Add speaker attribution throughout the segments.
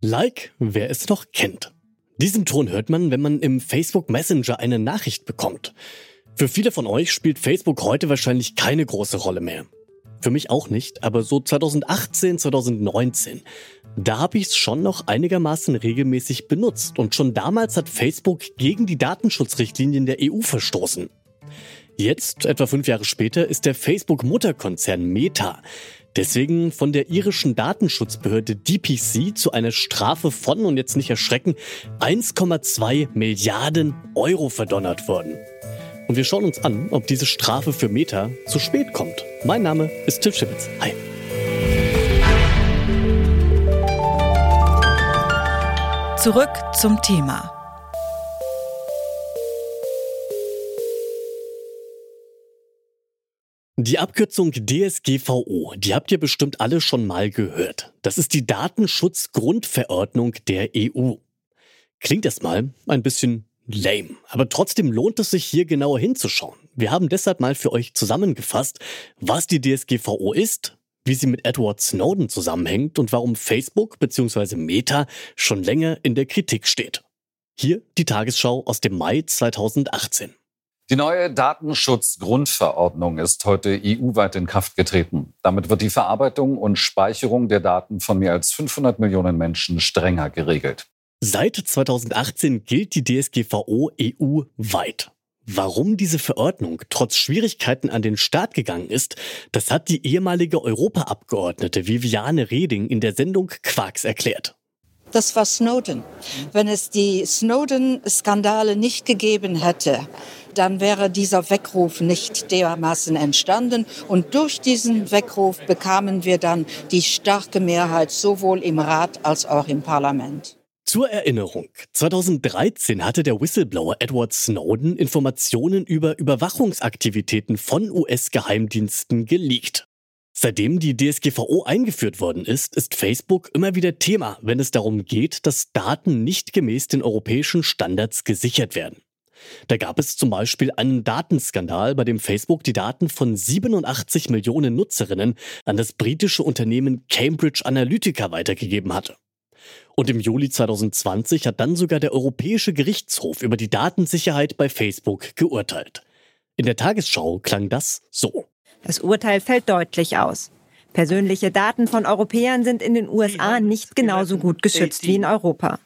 Speaker 1: Like, wer es noch kennt. Diesen Ton hört man, wenn man im Facebook Messenger eine Nachricht bekommt. Für viele von euch spielt Facebook heute wahrscheinlich keine große Rolle mehr. Für mich auch nicht, aber so 2018, 2019, da habe ich es schon noch einigermaßen regelmäßig benutzt und schon damals hat Facebook gegen die Datenschutzrichtlinien der EU verstoßen. Jetzt, etwa fünf Jahre später, ist der Facebook-Mutterkonzern Meta deswegen von der irischen Datenschutzbehörde DPC zu einer Strafe von, und jetzt nicht erschrecken, 1,2 Milliarden Euro verdonnert worden. Und wir schauen uns an, ob diese Strafe für Meta zu spät kommt. Mein Name ist Tim Schibitz. Hi.
Speaker 2: Zurück zum Thema.
Speaker 1: Die Abkürzung DSGVO, die habt ihr bestimmt alle schon mal gehört. Das ist die Datenschutzgrundverordnung der EU. Klingt erstmal ein bisschen lame, aber trotzdem lohnt es sich hier genauer hinzuschauen. Wir haben deshalb mal für euch zusammengefasst, was die DSGVO ist, wie sie mit Edward Snowden zusammenhängt und warum Facebook bzw. Meta schon länger in der Kritik steht. Hier die Tagesschau aus dem Mai 2018.
Speaker 3: Die neue Datenschutzgrundverordnung ist heute EU-weit in Kraft getreten. Damit wird die Verarbeitung und Speicherung der Daten von mehr als 500 Millionen Menschen strenger geregelt.
Speaker 1: Seit 2018 gilt die DSGVO EU-weit. Warum diese Verordnung trotz Schwierigkeiten an den Start gegangen ist, das hat die ehemalige Europaabgeordnete Viviane Reding in der Sendung Quarks erklärt.
Speaker 4: Das war Snowden. Wenn es die Snowden-Skandale nicht gegeben hätte, dann wäre dieser Weckruf nicht dermaßen entstanden. Und durch diesen Weckruf bekamen wir dann die starke Mehrheit sowohl im Rat als auch im Parlament.
Speaker 1: Zur Erinnerung, 2013 hatte der Whistleblower Edward Snowden Informationen über Überwachungsaktivitäten von US-Geheimdiensten geleakt. Seitdem die DSGVO eingeführt worden ist, ist Facebook immer wieder Thema, wenn es darum geht, dass Daten nicht gemäß den europäischen Standards gesichert werden. Da gab es zum Beispiel einen Datenskandal, bei dem Facebook die Daten von 87 Millionen Nutzerinnen an das britische Unternehmen Cambridge Analytica weitergegeben hatte. Und im Juli 2020 hat dann sogar der Europäische Gerichtshof über die Datensicherheit bei Facebook geurteilt. In der Tagesschau klang das so.
Speaker 5: Das Urteil fällt deutlich aus. Persönliche Daten von Europäern sind in den USA nicht genauso gut geschützt wie in Europa.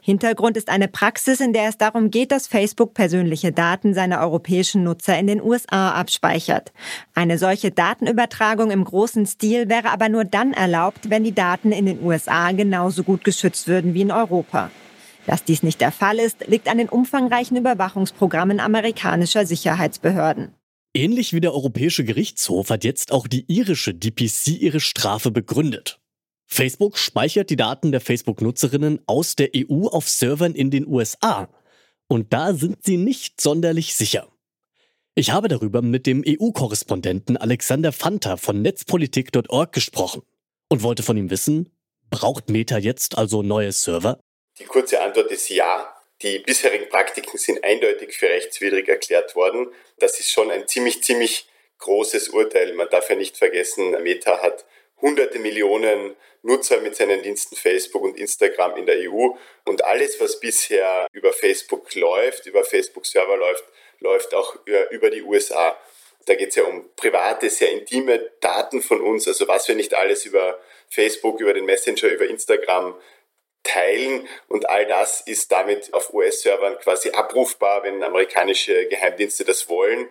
Speaker 5: Hintergrund ist eine Praxis, in der es darum geht, dass Facebook persönliche Daten seiner europäischen Nutzer in den USA abspeichert. Eine solche Datenübertragung im großen Stil wäre aber nur dann erlaubt, wenn die Daten in den USA genauso gut geschützt würden wie in Europa. Dass dies nicht der Fall ist, liegt an den umfangreichen Überwachungsprogrammen amerikanischer Sicherheitsbehörden.
Speaker 1: Ähnlich wie der Europäische Gerichtshof hat jetzt auch die irische DPC ihre Strafe begründet. Facebook speichert die Daten der Facebook-Nutzerinnen aus der EU auf Servern in den USA. Und da sind sie nicht sonderlich sicher. Ich habe darüber mit dem EU-Korrespondenten Alexander Fanta von netzpolitik.org gesprochen und wollte von ihm wissen, braucht Meta jetzt also neue Server?
Speaker 6: Die kurze Antwort ist ja. Die bisherigen Praktiken sind eindeutig für rechtswidrig erklärt worden. Das ist schon ein ziemlich, ziemlich großes Urteil. Man darf ja nicht vergessen, Meta hat hunderte Millionen Nutzer mit seinen Diensten Facebook und Instagram in der EU. Und alles, was bisher über Facebook läuft, über Facebook-Server läuft, läuft auch über die USA. Da geht es ja um private, sehr intime Daten von uns, also was wir nicht alles über Facebook, über den Messenger, über Instagram teilen und all das ist damit auf US-Servern quasi abrufbar, wenn amerikanische Geheimdienste das wollen.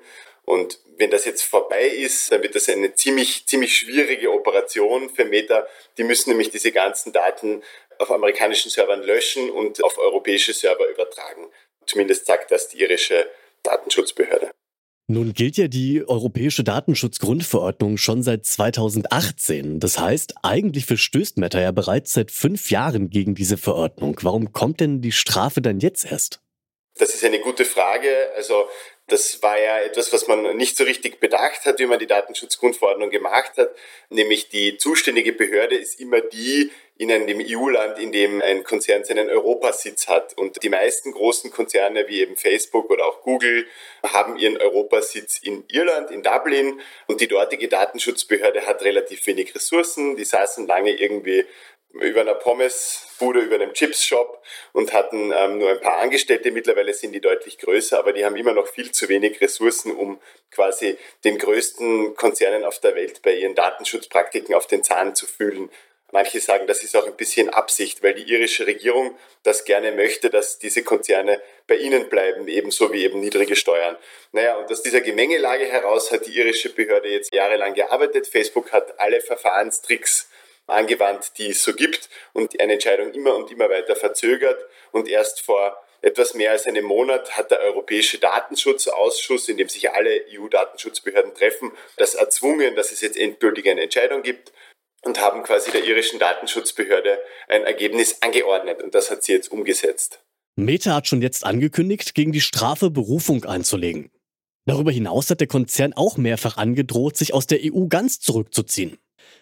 Speaker 6: Und wenn das jetzt vorbei ist, dann wird das eine ziemlich, ziemlich schwierige Operation für Meta. Die müssen nämlich diese ganzen Daten auf amerikanischen Servern löschen und auf europäische Server übertragen. Zumindest sagt das die irische Datenschutzbehörde.
Speaker 1: Nun gilt ja die Europäische Datenschutzgrundverordnung schon seit 2018. Das heißt, eigentlich verstößt Meta ja bereits seit fünf Jahren gegen diese Verordnung. Warum kommt denn die Strafe dann jetzt erst?
Speaker 6: Das ist eine gute Frage. Also das war ja etwas, was man nicht so richtig bedacht hat, wie man die Datenschutzgrundverordnung gemacht hat. Nämlich die zuständige Behörde ist immer die in einem EU-Land, in dem ein Konzern seinen Europasitz hat. Und die meisten großen Konzerne wie eben Facebook oder auch Google haben ihren Europasitz in Irland, in Dublin. Und die dortige Datenschutzbehörde hat relativ wenig Ressourcen. Die saßen lange irgendwie über einer Pommes Chipsbude über einem Chipsshop und hatten ähm, nur ein paar Angestellte. Mittlerweile sind die deutlich größer, aber die haben immer noch viel zu wenig Ressourcen, um quasi den größten Konzernen auf der Welt bei ihren Datenschutzpraktiken auf den Zahn zu fühlen. Manche sagen, das ist auch ein bisschen Absicht, weil die irische Regierung das gerne möchte, dass diese Konzerne bei ihnen bleiben, ebenso wie eben niedrige Steuern. Naja, und aus dieser Gemengelage heraus hat die irische Behörde jetzt jahrelang gearbeitet. Facebook hat alle Verfahrenstricks angewandt, die es so gibt und eine Entscheidung immer und immer weiter verzögert. Und erst vor etwas mehr als einem Monat hat der Europäische Datenschutzausschuss, in dem sich alle EU-Datenschutzbehörden treffen, das erzwungen, dass es jetzt endgültig eine Entscheidung gibt und haben quasi der irischen Datenschutzbehörde ein Ergebnis angeordnet und das hat sie jetzt umgesetzt.
Speaker 1: Meta hat schon jetzt angekündigt, gegen die Strafe Berufung einzulegen. Darüber hinaus hat der Konzern auch mehrfach angedroht, sich aus der EU ganz zurückzuziehen.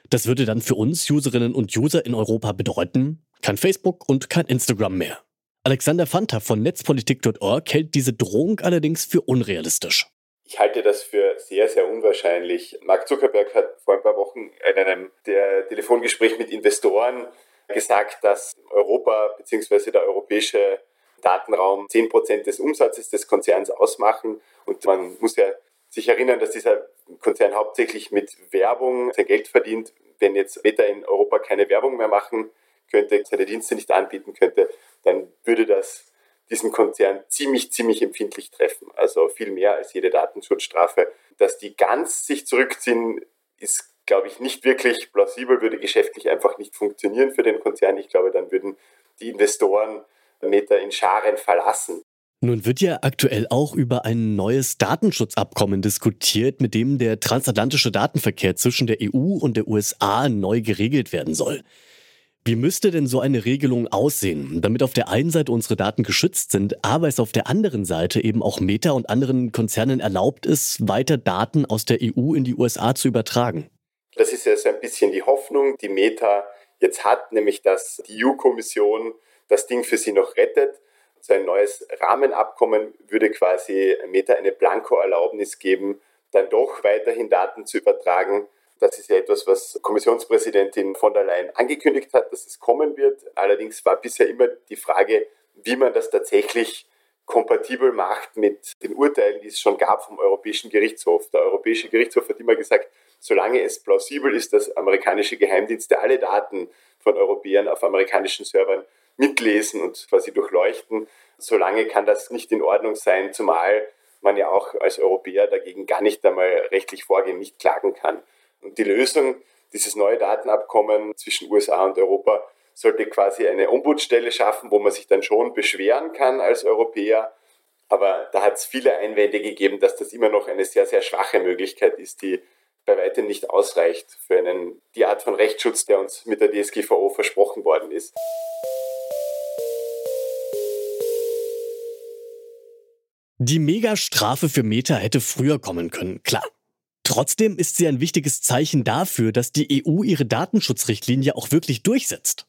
Speaker 1: Das würde dann für uns Userinnen und User in Europa bedeuten, kein Facebook und kein Instagram mehr. Alexander Fanta von netzpolitik.org hält diese Drohung allerdings für unrealistisch.
Speaker 6: Ich halte das für sehr, sehr unwahrscheinlich. Mark Zuckerberg hat vor ein paar Wochen in einem der Telefongespräch mit Investoren gesagt, dass Europa bzw. der europäische Datenraum 10% des Umsatzes des Konzerns ausmachen. Und man muss ja sich erinnern, dass dieser Konzern hauptsächlich mit Werbung sein Geld verdient. Wenn jetzt Meta in Europa keine Werbung mehr machen könnte, seine Dienste nicht anbieten könnte, dann würde das diesen Konzern ziemlich, ziemlich empfindlich treffen. Also viel mehr als jede Datenschutzstrafe. Dass die ganz sich zurückziehen, ist, glaube ich, nicht wirklich plausibel, würde geschäftlich einfach nicht funktionieren für den Konzern. Ich glaube, dann würden die Investoren Meta in Scharen verlassen.
Speaker 1: Nun wird ja aktuell auch über ein neues Datenschutzabkommen diskutiert, mit dem der transatlantische Datenverkehr zwischen der EU und der USA neu geregelt werden soll. Wie müsste denn so eine Regelung aussehen, damit auf der einen Seite unsere Daten geschützt sind, aber es auf der anderen Seite eben auch Meta und anderen Konzernen erlaubt ist, weiter Daten aus der EU in die USA zu übertragen?
Speaker 6: Das ist ja so ein bisschen die Hoffnung, die Meta jetzt hat, nämlich dass die EU-Kommission das Ding für sie noch rettet. So ein neues Rahmenabkommen würde quasi Meta eine Blanko-Erlaubnis geben, dann doch weiterhin Daten zu übertragen das ist ja etwas, was Kommissionspräsidentin von der Leyen angekündigt hat, dass es kommen wird. Allerdings war bisher immer die Frage, wie man das tatsächlich kompatibel macht mit den Urteilen, die es schon gab vom Europäischen Gerichtshof. Der Europäische Gerichtshof hat immer gesagt, solange es plausibel ist, dass amerikanische Geheimdienste alle Daten von Europäern auf amerikanischen Servern mitlesen und quasi durchleuchten, solange kann das nicht in Ordnung sein, zumal man ja auch als Europäer dagegen gar nicht einmal rechtlich vorgehen, nicht klagen kann. Und die Lösung, dieses neue Datenabkommen zwischen USA und Europa, sollte quasi eine Ombudsstelle schaffen, wo man sich dann schon beschweren kann als Europäer. Aber da hat es viele Einwände gegeben, dass das immer noch eine sehr, sehr schwache Möglichkeit ist, die bei weitem nicht ausreicht für einen, die Art von Rechtsschutz, der uns mit der DSGVO versprochen worden ist.
Speaker 1: Die Megastrafe für Meta hätte früher kommen können, klar. Trotzdem ist sie ein wichtiges Zeichen dafür, dass die EU ihre Datenschutzrichtlinie auch wirklich durchsetzt.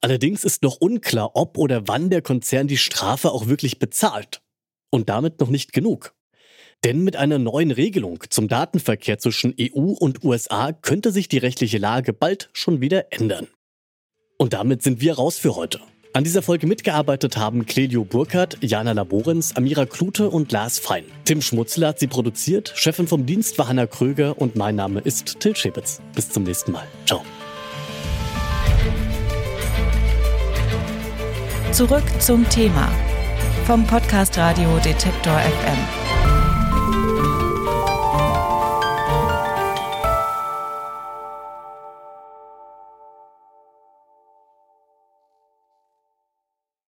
Speaker 1: Allerdings ist noch unklar, ob oder wann der Konzern die Strafe auch wirklich bezahlt. Und damit noch nicht genug. Denn mit einer neuen Regelung zum Datenverkehr zwischen EU und USA könnte sich die rechtliche Lage bald schon wieder ändern. Und damit sind wir raus für heute. An dieser Folge mitgearbeitet haben Clelio Burkhardt, Jana Laborens, Amira Klute und Lars Fein. Tim Schmutzler hat sie produziert, Chefin vom Dienst war Hanna Kröger und mein Name ist Till Schäbitz. Bis zum nächsten Mal. Ciao.
Speaker 2: Zurück zum Thema vom Podcast Radio Detektor FM.